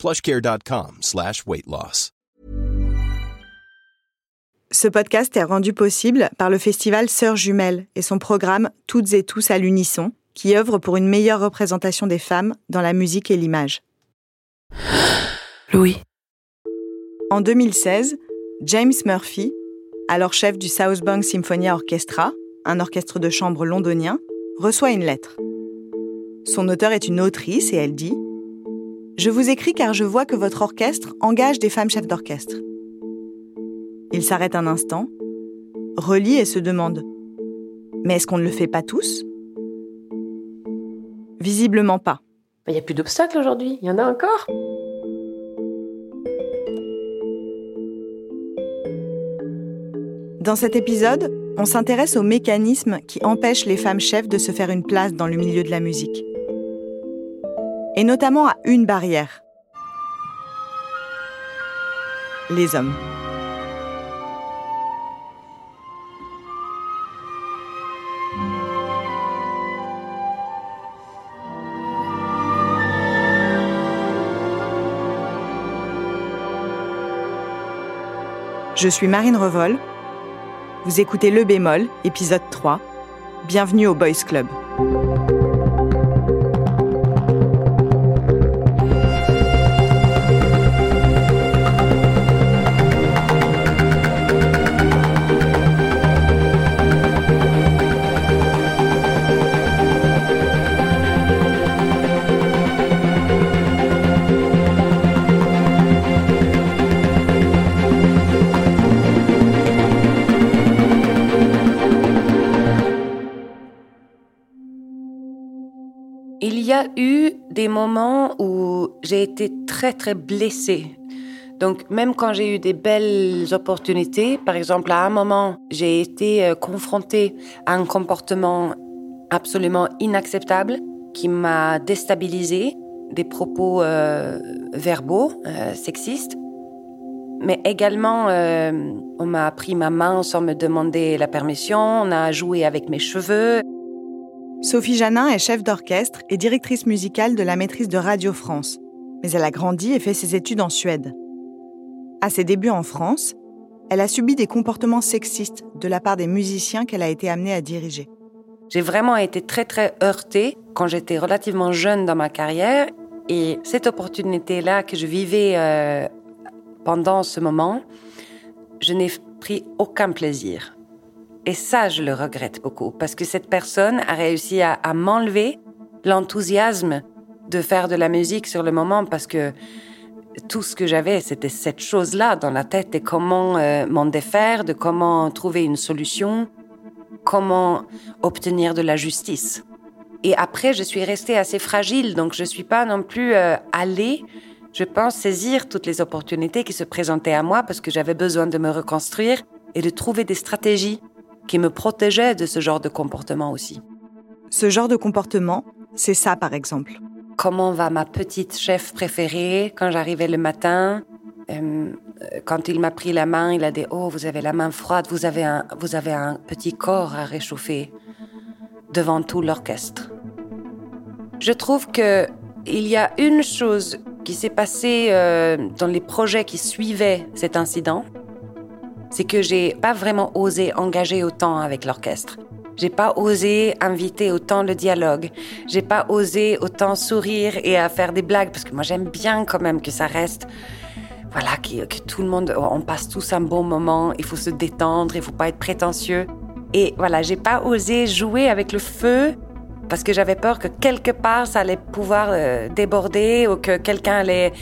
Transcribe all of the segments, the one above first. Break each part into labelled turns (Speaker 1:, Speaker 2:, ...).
Speaker 1: plushcare.com slash weight loss.
Speaker 2: Ce podcast est rendu possible par le festival Sœurs Jumelles et son programme Toutes et tous à l'unisson, qui œuvre pour une meilleure représentation des femmes dans la musique et l'image.
Speaker 3: Louis.
Speaker 2: En 2016, James Murphy, alors chef du South Bank Symphonia Orchestra, un orchestre de chambre londonien, reçoit une lettre. Son auteur est une autrice et elle dit Je vous écris car je vois que votre orchestre engage des femmes chefs d'orchestre. Il s'arrête un instant, relit et se demande Mais est-ce qu'on ne le fait pas tous? Visiblement pas.
Speaker 3: Il n'y a plus d'obstacles aujourd'hui, il y en a encore.
Speaker 2: Dans cet épisode, on s'intéresse aux mécanismes qui empêchent les femmes chefs de se faire une place dans le milieu de la musique. Et notamment à une barrière. Les hommes. Je suis Marine Revol. Vous écoutez Le Bémol, épisode 3. Bienvenue au Boys Club.
Speaker 3: Des moments où j'ai été très très blessée. Donc même quand j'ai eu des belles opportunités, par exemple à un moment j'ai été euh, confrontée à un comportement absolument inacceptable qui m'a déstabilisée, des propos euh, verbaux euh, sexistes, mais également on m'a pris ma main sans me demander la permission, on a joué avec mes cheveux,
Speaker 2: Sophie Janin est chef d'orchestre et directrice musicale de la maîtrise de Radio France, mais elle a grandi et fait ses études en Suède. À ses débuts en France, elle a subi des comportements sexistes de la part des musiciens qu'elle a été amenée à diriger.
Speaker 3: J'ai vraiment été très très heurtée quand j'étais relativement jeune dans ma carrière et cette opportunité-là que je vivais euh, pendant ce moment, je n'ai pris aucun plaisir. Et ça, je le regrette beaucoup parce que cette personne a réussi à, m'enlever l'enthousiasme de faire de la musique sur le moment parce que tout ce que j'avais, c'était cette chose-là dans la tête et comment euh, m'en défaire, de comment trouver une solution, comment obtenir de la justice. Et après, je suis restée assez fragile, donc je suis pas non plus euh, allée, je pense, saisir toutes les opportunités qui se présentaient à moi parce que j'avais besoin de me reconstruire et de trouver des stratégies qui me protégeaient de ce genre de comportement aussi.
Speaker 2: Ce genre de comportement, c'est ça par exemple.
Speaker 3: Comment va ma petite chef préférée quand j'arrivais le matin? Euh, Quand il m'a pris la main, il a dit Oh, vous avez la main froide, vous avez un, vous avez un petit corps à réchauffer devant tout l'orchestre. Je trouve que il y a une chose qui s'est passée euh, dans les projets qui suivaient cet incident, c'est que j'ai pas vraiment osé engager autant avec l'orchestre. J'ai pas osé inviter autant le dialogue. J'ai pas osé autant sourire et à faire des blagues parce que moi j'aime bien quand même que ça reste voilà que, tout le monde on passe tous un bon moment, il faut se détendre, il faut pas être prétentieux. Et voilà, j'ai pas osé jouer avec le feu parce que j'avais peur que quelque part ça allait pouvoir euh, déborder ou que quelqu'un allait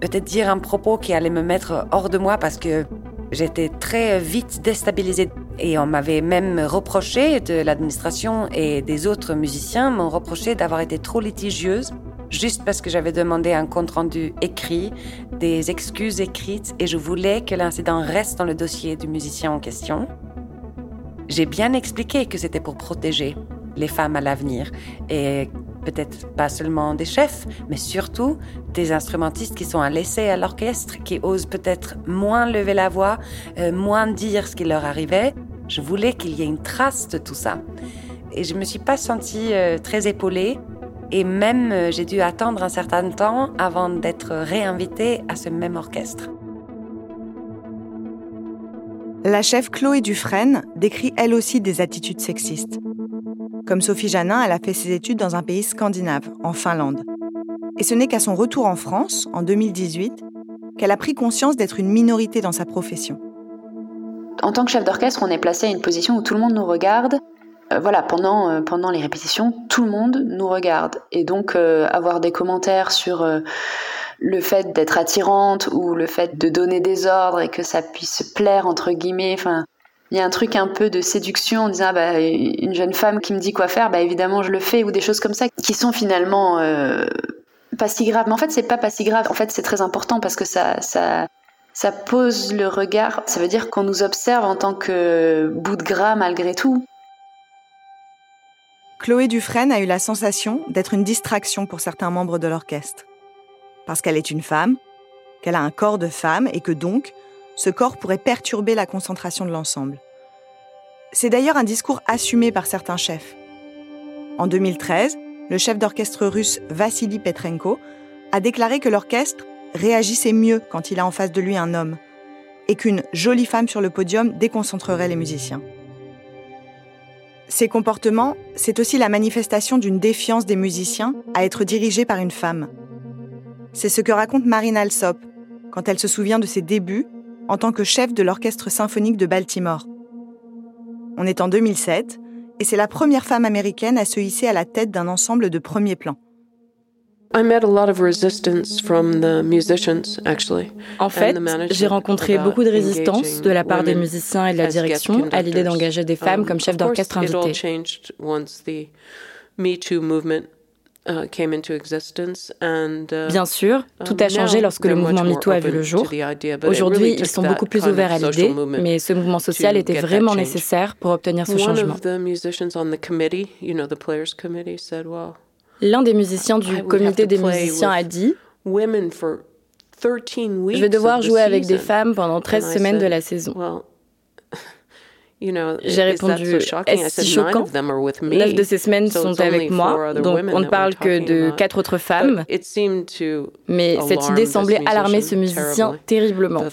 Speaker 3: peut-être dire un propos qui allait me mettre hors de moi parce que J'étais très vite déstabilisée et on m'avait même reproché de l'administration et des autres musiciens m'ont reproché d'avoir été trop litigieuse juste parce que j'avais demandé un compte-rendu écrit, des excuses écrites, et je voulais que l'incident reste dans le dossier du musicien en question. J'ai bien expliqué que c'était pour protéger les femmes à l'avenir, et peut-être pas seulement des chefs, mais surtout des instrumentistes qui sont à l'essai à l'orchestre, qui osent peut-être moins lever la voix, euh, moins dire ce qui leur arrivait. Je voulais qu'il y ait une trace de tout ça. Et je me suis pas sentie euh, très épaulée. Et même, euh, j'ai dû attendre un certain temps avant d'être réinvitée à ce même orchestre.
Speaker 2: La chef Chloé Dufresne décrit elle aussi des attitudes sexistes. Comme Sophie Janin, elle a fait ses études dans un pays scandinave, en Finlande. Et ce n'est qu'à son retour en France, en 2018, qu'elle a pris conscience d'être une minorité dans sa profession.
Speaker 4: En tant que chef d'orchestre, on est placé à une position où tout le monde nous regarde. Euh, voilà, pendant, euh, pendant les répétitions, tout le monde nous regarde. Et donc, euh, avoir des commentaires sur le fait d'être attirante ou le fait de donner des ordres et que ça puisse plaire, entre guillemets, enfin, il y a un truc un peu de séduction en disant ah bah, une jeune femme qui me dit quoi faire, bah évidemment je le fais, ou des choses comme ça qui sont finalement pas si graves. Mais en fait, c'est pas pas si grave. En fait, c'est très important parce que ça, ça, ça pose le regard. Ça veut dire qu'on nous observe en tant que bout de gras malgré tout.
Speaker 2: Chloé Dufresne a eu la sensation d'être une distraction pour certains membres de l'orchestre. Parce qu'elle est une femme, qu'elle a un corps de femme et que donc, ce corps pourrait perturber la concentration de l'ensemble. C'est d'ailleurs un discours assumé par certains chefs. En 2013, le chef d'orchestre russe Vassili Petrenko a déclaré que l'orchestre réagissait mieux quand il a en face de lui un homme, et qu'une jolie femme sur le podium déconcentrerait les musiciens. Ces comportements, c'est aussi la manifestation d'une défiance des musiciens à être dirigés par une femme. C'est ce que raconte Marine Alsop quand elle se souvient de ses débuts en tant que chef de l'Orchestre symphonique de Baltimore. On est en 2007 et c'est la première femme américaine à se hisser à la tête d'un ensemble de premier plan.
Speaker 5: En fait, j'ai rencontré beaucoup de résistance de la part des musiciens et de la direction à l'idée d'engager des femmes comme chefs d'orchestre invitées. Uh, uh, Bien sûr, tout a changé lorsque le mouvement MeToo a vu le jour. Aujourd'hui, ils sont beaucoup plus ouverts à l'idée, mais ce mouvement social était vraiment nécessaire pour obtenir ce changement. L'un des musiciens du comité des musiciens a dit Je vais devoir jouer avec des femmes pendant 13 semaines de la saison. J'ai répondu Est-ce si choquant? Neuf de ces semaines sont avec moi, donc on ne parle que de quatre autres femmes. Mais cette idée semblait alarmer ce musicien terriblement.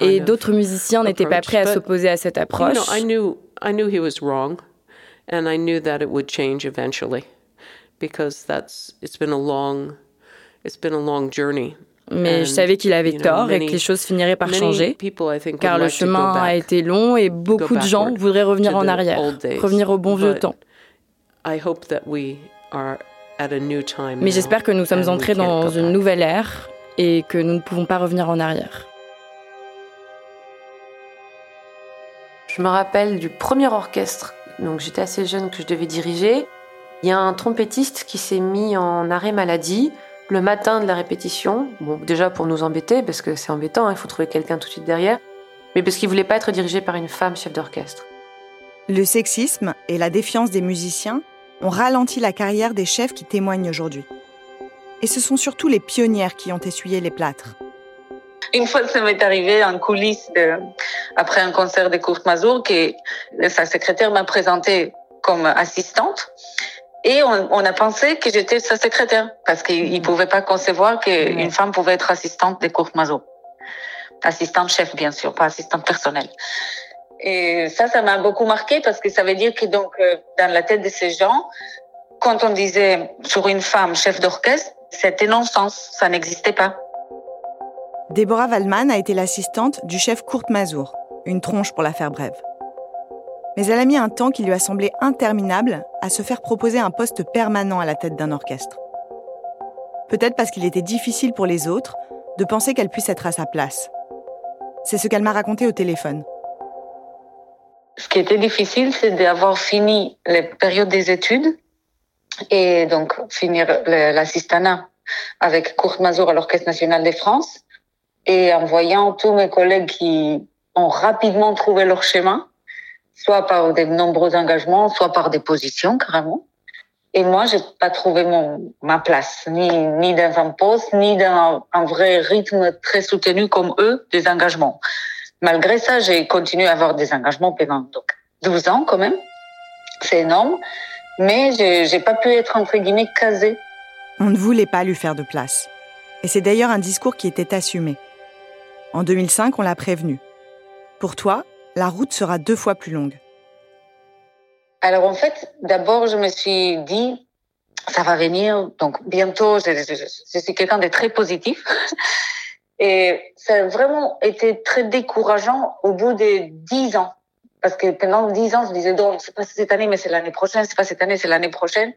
Speaker 5: Et d'autres musiciens n'étaient pas prêts à s'opposer à cette approche. And I knew that it would change eventually because that's it's been a long Mais je savais qu'il avait tort et que les choses finiraient par changer, car le chemin a été long et beaucoup de gens voudraient revenir en arrière, revenir au bon vieux temps. Mais j'espère que nous sommes entrés dans une nouvelle ère et que nous ne pouvons pas revenir en arrière.
Speaker 4: Je me rappelle du premier orchestre, donc j'étais assez jeune que je devais diriger. Il y a un trompettiste qui s'est mis en arrêt maladie le matin de la répétition. Bon, déjà pour nous embêter, parce que c'est embêtant, hein, il faut trouver quelqu'un tout de suite derrière, mais parce qu'il voulait pas être dirigé par une femme chef d'orchestre.
Speaker 2: Le sexisme et la défiance des musiciens ont ralenti la carrière des chefs qui témoignent aujourd'hui. Et ce sont surtout les pionnières qui ont essuyé les plâtres.
Speaker 6: Une fois, ça m'est arrivé en coulisses après un concert de Kurt Mazur que sa secrétaire m'a présentée comme assistante. Et on, a pensé que j'étais sa secrétaire parce qu'il ne pouvait pas concevoir qu'une femme pouvait être assistante de Kurt Mazur. Assistante chef, bien sûr, pas assistante personnelle. Et ça, ça m'a beaucoup marqué parce que ça veut dire que donc, euh, dans la tête de ces gens, quand on disait sur une femme chef d'orchestre, c'était non-sens, ça n'existait pas.
Speaker 2: Déborah Waldman a été l'assistante du chef Kurt Mazur, une tronche pour la faire brève. Mais elle a mis un temps qui lui a semblé interminable à se faire proposer un poste permanent à la tête d'un orchestre. Peut-être parce qu'il était difficile pour les autres de penser qu'elle puisse être à sa place. C'est ce qu'elle m'a raconté au téléphone.
Speaker 6: ce qui était difficile, c'est d'avoir fini les périodes des études et donc finir l'assistanat avec Kurt Mazur à l'Orchestre national de France et en voyant tous mes collègues qui ont rapidement trouvé leur chemin, soit par de nombreux engagements, soit par des positions carrément. Et moi, j'ai pas trouvé mon, ma place, ni, ni dans un poste, ni dans un, vrai rythme très soutenu comme eux, des engagements. Malgré ça, j'ai continué à avoir des engagements pendant donc, 12 ans quand même. C'est énorme. Mais j'ai pas pu être, entre guillemets, casée.
Speaker 2: On ne voulait pas lui faire de place. Et c'est d'ailleurs un discours qui était assumé. En 2005, on l'a prévenu. Pour toi, la route sera deux fois plus longue.
Speaker 6: Alors en fait, d'abord, je me suis dit, ça va venir, donc bientôt, je, suis quelqu'un de très positif. Et ça a vraiment été très décourageant au bout de dix ans. Parce que pendant dix ans, je disais, donc, c'est pas cette année, mais c'est l'année prochaine, c'est pas cette année, c'est l'année prochaine.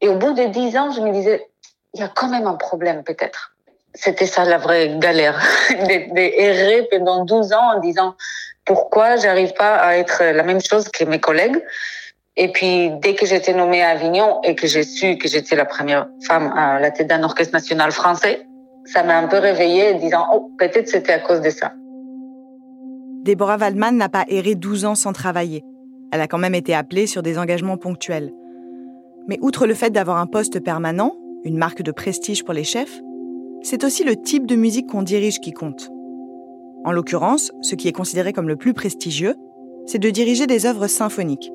Speaker 6: Et au bout de dix ans, je me disais, il y a quand même un problème, peut-être. C'était ça la vraie galère, d'errer pendant 12 ans en disant, pourquoi j'arrive pas à être la même chose que mes collègues? Et puis, dès que j'étais nommée à Avignon et que j'ai su que j'étais la première femme à la tête d'un orchestre national français, ça m'a un peu réveillée en disant, oh, peut-être c'était à cause de ça.
Speaker 2: Déborah Waldman n'a pas erré 12 ans sans travailler. Elle a quand même été appelée sur des engagements ponctuels. Mais outre le fait d'avoir un poste permanent, une marque de prestige pour les chefs, c'est aussi le type de musique qu'on dirige qui compte. En l'occurrence, ce qui est considéré comme le plus prestigieux, c'est de diriger des œuvres symphoniques.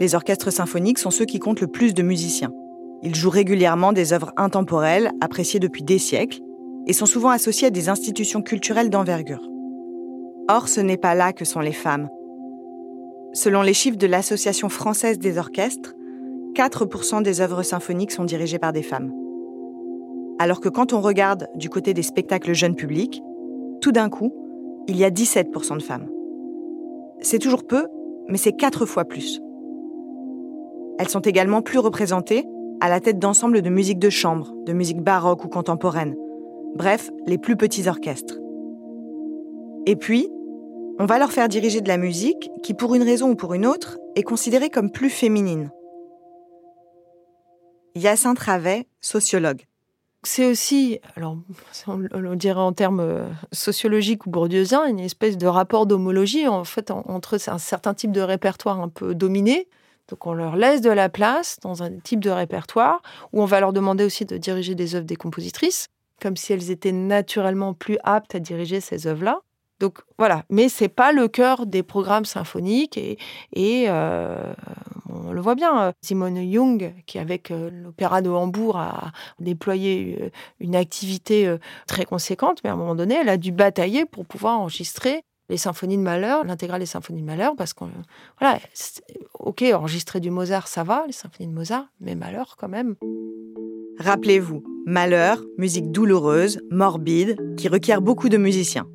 Speaker 2: Les orchestres symphoniques sont ceux qui comptent le plus de musiciens. Ils jouent régulièrement des œuvres intemporelles, appréciées depuis des siècles, et sont souvent associés à des institutions culturelles d'envergure. Or, ce n'est pas là que sont les femmes. Selon les chiffres de l'Association française des orchestres, 4% des œuvres symphoniques sont dirigées par des femmes. Alors que quand on regarde du côté des spectacles jeunes publics, tout d'un coup, il y a 17% de femmes. C'est toujours peu, mais c'est 4 fois plus. Elles sont également plus représentées à la tête d'ensembles de musique de chambre, de musique baroque ou contemporaine, bref, les plus petits orchestres. Et puis, on va leur faire diriger de la musique qui, pour une raison ou pour une autre, est considérée comme plus féminine. Yacinthe Ravet, sociologue.
Speaker 7: C'est aussi, alors on dirait en termes euh, sociologiques ou bourdieusiens, une espèce de rapport d'homologie en fait entre un certain type de répertoire un peu dominé, donc on leur laisse de la place dans un type de répertoire où on va leur demander aussi de diriger des œuvres des compositrices, comme si elles étaient naturellement plus aptes à diriger ces œuvres-là. Donc voilà, mais c'est pas le cœur des programmes symphoniques et, euh, on le voit bien. Simone Jung, qui avec euh, l'opéra de Hambourg a déployé euh, une activité très conséquente, mais à un moment donné, elle a dû batailler pour pouvoir enregistrer les symphonies de Malheur, l'intégrale des symphonies de Malheur, parce qu'on, voilà, ok, enregistrer du Mozart, ça va, les symphonies de Mozart, mais Malheur quand même.
Speaker 2: Rappelez-vous, Malheur, musique douloureuse, morbide, qui requiert beaucoup de musiciens,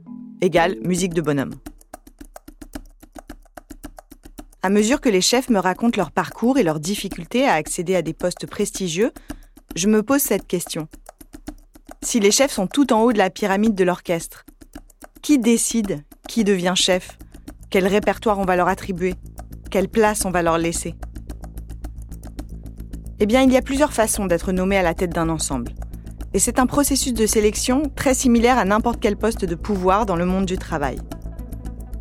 Speaker 2: égale musique de bonhomme. À mesure que les chefs me racontent leur parcours et leurs difficultés à accéder à des postes prestigieux, je me pose cette question. Si les chefs sont tout en haut de la pyramide de l'orchestre, qui décide qui devient chef? Quel répertoire on va leur attribuer? Quelle place on va leur laisser? Eh bien, il y a plusieurs façons d'être nommé à la tête d'un ensemble. Et c'est un processus de sélection très similaire à n'importe quel poste de pouvoir dans le monde du travail.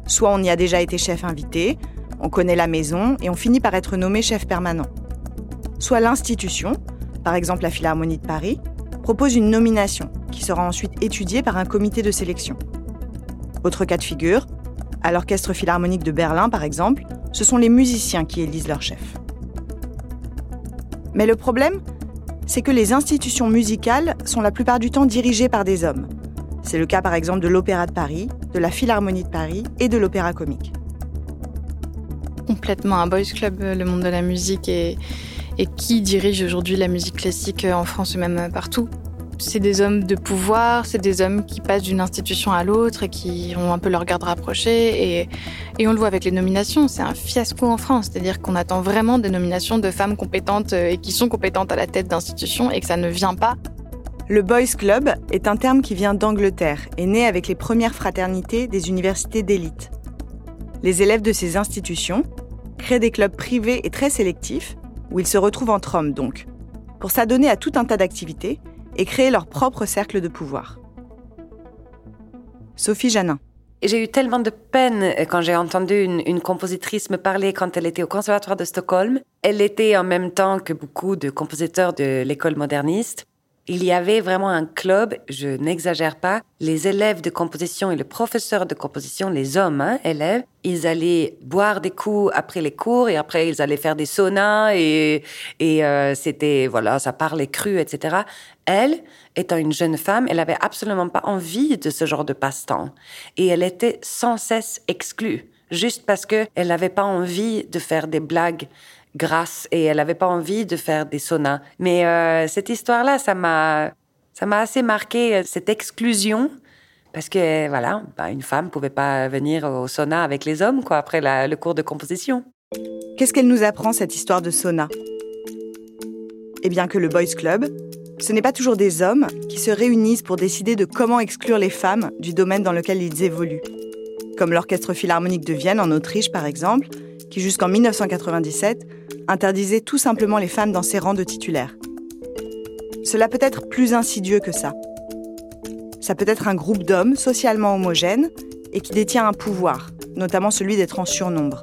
Speaker 2: Soit on y a déjà été chef invité, on connaît la maison et on finit par être nommé chef permanent. Soit l'institution, par exemple la Philharmonie de Paris, propose une nomination qui sera ensuite étudiée par un comité de sélection. Autre cas de figure, à l'Orchestre Philharmonique de Berlin par exemple, ce sont les musiciens qui élisent leur chef. Mais le problème, c'est que les institutions musicales sont la plupart du temps dirigées par des hommes. C'est le cas par exemple de l'Opéra de Paris, de la Philharmonie de Paris et de l'Opéra comique.
Speaker 8: Complètement un boys club, le monde de la musique et, et qui dirige aujourd'hui la musique classique en France ou même partout c'est des hommes de pouvoir, c'est des hommes qui passent d'une institution à l'autre et qui ont un peu leur garde rapprochée. Et, on le voit avec les nominations, c'est un fiasco en France. C'est-à-dire qu'on attend vraiment des nominations de femmes compétentes euh, et qui sont compétentes à la tête d'institutions et que ça ne vient pas.
Speaker 2: Le Boys Club est un terme qui vient d'Angleterre et né avec les premières fraternités des universités d'élite. les élèves de ces institutions créent des clubs privés et très sélectifs, où ils se retrouvent entre hommes donc, pour s'adonner à tout un tas d'activités et créer leur propre cercle de pouvoir. Sophie Janin.
Speaker 3: J'ai eu tellement de peine quand j'ai entendu une, une, compositrice me parler quand elle était au Conservatoire de Stockholm. Elle était en même temps que beaucoup de compositeurs de l'école moderniste. Il y avait vraiment un club, je n'exagère pas, les élèves de composition et le professeur de composition, les hommes, hein, élèves, ils allaient boire des coups après les cours et après ils allaient faire des saunas et, et euh, c'était, voilà, ça parlait cru, etc. Elle, étant une jeune femme, elle avait absolument pas envie de ce genre de passe-temps. Et elle était sans cesse exclue juste parce qu'elle n'avait pas envie de faire des blagues grasse et elle n'avait pas envie de faire des saunas. Mais euh, cette histoire-là, ça m'a, ça m'a assez marqué euh, cette exclusion parce que voilà, bah, une femme pouvait pas venir au sauna avec les hommes quoi après le cours de composition.
Speaker 2: Qu'est-ce qu'elle nous apprend cette histoire de sauna? Eh bien que le Boys Club, ce n'est pas toujours des hommes qui se réunissent pour décider de comment exclure les femmes du domaine dans lequel ils évoluent. Comme l'Orchestre philharmonique de Vienne en Autriche par exemple, qui jusqu'en 1997 interdisait tout simplement les femmes dans ses rangs de titulaires. Cela peut être plus insidieux que ça. Ça peut être un groupe d'hommes socialement homogènes et qui détient un pouvoir, notamment celui d'être en surnombre.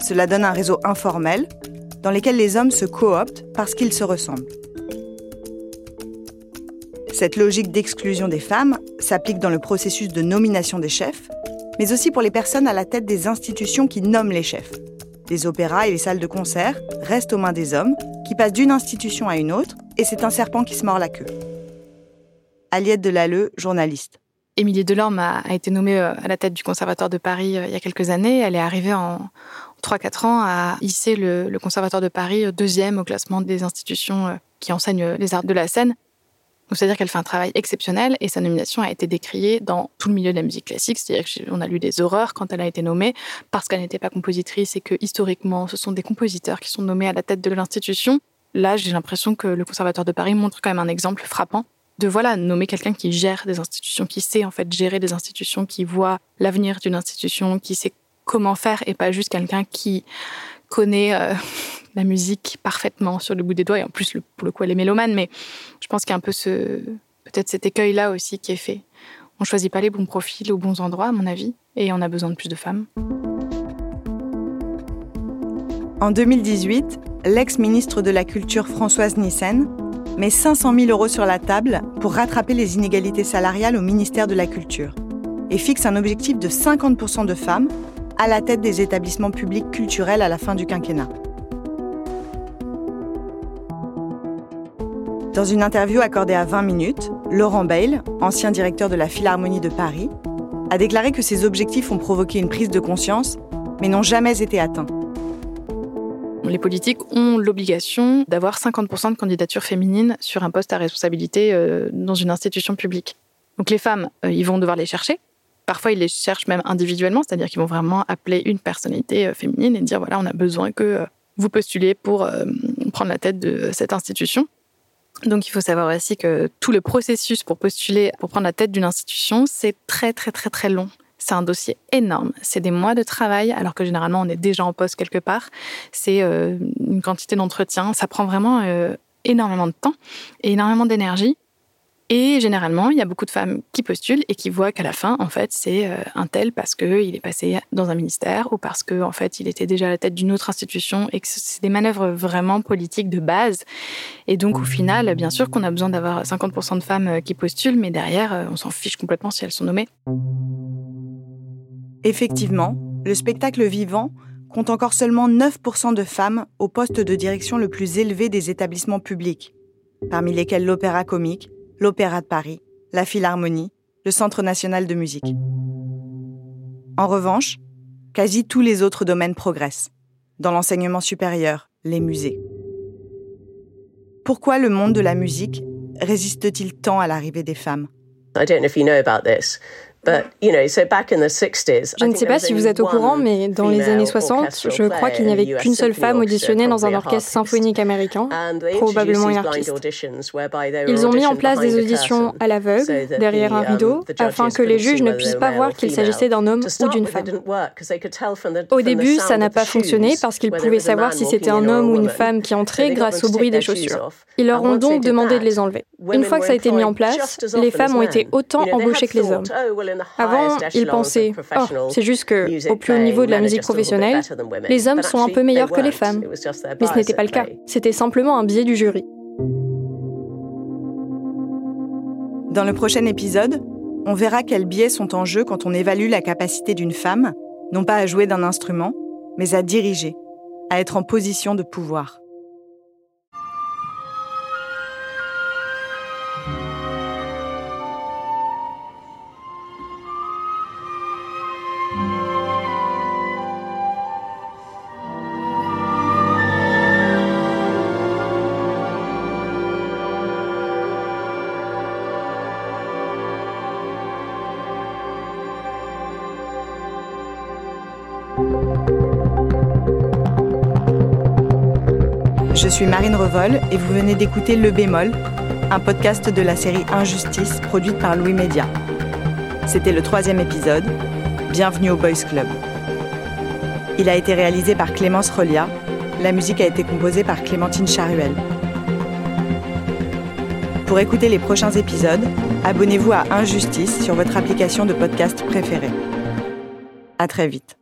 Speaker 2: Cela donne un réseau informel dans lequel les hommes se cooptent parce qu'ils se ressemblent. Cette logique d'exclusion des femmes s'applique dans le processus de nomination des chefs, mais aussi pour les personnes à la tête des institutions qui nomment les chefs. Les opéras et les salles de concert restent aux mains des hommes, qui passent d'une institution à une autre, et c'est un serpent qui se mord la queue. Aliette Delalleux, journaliste.
Speaker 8: Émilie Delorme a, été nommée euh, à la tête du Conservatoire de Paris euh, il y a quelques années. Elle est arrivée en 3-4 ans à hisser le, le Conservatoire de Paris deuxième au classement des institutions euh, qui enseignent les arts de la scène c'est-à-dire qu'elle fait un travail exceptionnel et sa nomination a été décriée dans tout le milieu de la musique classique. C'est-à-dire qu'on a lu des horreurs quand elle a été nommée parce qu'elle n'était pas compositrice et que historiquement, ce sont des compositeurs qui sont nommés à la tête de l'institution. Là, j'ai l'impression que le Conservatoire de Paris montre quand même un exemple frappant de voilà nommer quelqu'un qui gère des institutions, qui sait en fait gérer des institutions, qui voit l'avenir d'une institution, qui sait comment faire et pas juste quelqu'un qui connaît euh, la musique parfaitement sur le bout des doigts. Et en plus, pour le coup, elle est mélomane, mais je pense qu'il y a un peu peut-être cet écueil-là aussi qui est fait. On choisit pas les bons profils aux bons endroits, à mon avis, et on a besoin de plus de femmes.
Speaker 2: En 2018, l'ex-ministre de la Culture Françoise Nissen met 500 000 euros sur la table pour rattraper les inégalités salariales au ministère de la Culture et fixe un objectif de 50% de femmes à la tête des établissements publics culturels à la fin du quinquennat. Dans une interview accordée à 20 minutes, Laurent Bayle, ancien directeur de la Philharmonie de Paris, a déclaré que ces objectifs ont provoqué une prise de conscience, mais n'ont jamais été atteints.
Speaker 8: Les politiques ont l'obligation d'avoir 50% de candidatures féminines sur un poste à responsabilité euh, dans une institution publique. Donc les femmes, euh, ils vont devoir les chercher. Parfois, ils les cherchent même individuellement, c'est-à-dire qu'ils vont vraiment appeler une personnalité euh, féminine et dire voilà, on a besoin que vous postuliez pour prendre la tête de cette institution. Donc il faut savoir aussi que tout le processus pour postuler, pour prendre la tête d'une institution, c'est très très très très long. C'est un dossier énorme. C'est des mois de travail, alors que généralement on est déjà en poste quelque part. C'est euh, une quantité d'entretien. Ça prend vraiment euh, énormément de temps et énormément d'énergie. Et généralement, il y a beaucoup de femmes qui postulent et qui voient qu'à la fin, en fait, c'est euh, un tel parce qu'il est passé dans un ministère ou parce qu'en en fait, il était déjà à la tête d'une autre institution et que c'est des manœuvres vraiment politiques de base. Et donc, au final, bien sûr qu'on a besoin d'avoir 50% de femmes euh, qui postulent, mais derrière, euh, on s'en fiche complètement si elles sont nommées.
Speaker 2: Effectivement, le spectacle vivant compte encore seulement 9% de femmes au poste de direction le plus élevé des établissements publics, parmi lesquels l'opéra comique, l'Opéra de Paris, la Philharmonie, le Centre national de musique. En revanche, quasi tous les autres domaines progressent. Dans l'enseignement supérieur, les musées. Pourquoi le monde de la musique résiste-t-il tant à l'arrivée des femmes?
Speaker 9: I don't know if you know about this, Je ne sais pas si vous êtes au courant, mais dans les années 60, je crois qu'il n'y avait qu'une seule femme auditionnée dans un orchestre symphonique américain, probablement une artiste. Ils ont mis en place des auditions à l'aveugle, derrière un rideau, afin que les juges ne puissent pas voir qu'il s'agissait d'un homme ou d'une femme. Au début, ça n'a pas fonctionné parce qu'ils pouvaient savoir si c'était un homme ou une femme qui entrait grâce au bruit des chaussures. Ils leur ont donc demandé de les enlever. Une fois que ça a été mis en place, les femmes ont été autant embauchées que les hommes. Avant, ils pensaient, oh, c'est juste que, au plus haut niveau de la musique professionnelle, les hommes sont un peu meilleurs que les femmes. Mais ce n'était pas le cas. C'était simplement un biais du jury.
Speaker 2: Dans le prochain épisode, on verra quels biais sont en jeu quand on évalue la capacité d'une femme, non pas à jouer d'un instrument, mais à diriger, à être en position de pouvoir. Je suis Marine Revol et vous venez d'écouter Le Bémol, un podcast de la série Injustice produite par Louis Média. C'était le troisième épisode. Bienvenue au Boys Club. Il a été réalisé par Clémence Rolia. La musique a été composée par Clémentine Charuel. Pour écouter les prochains épisodes, abonnez-vous à Injustice sur votre application de podcast préférée. À très vite.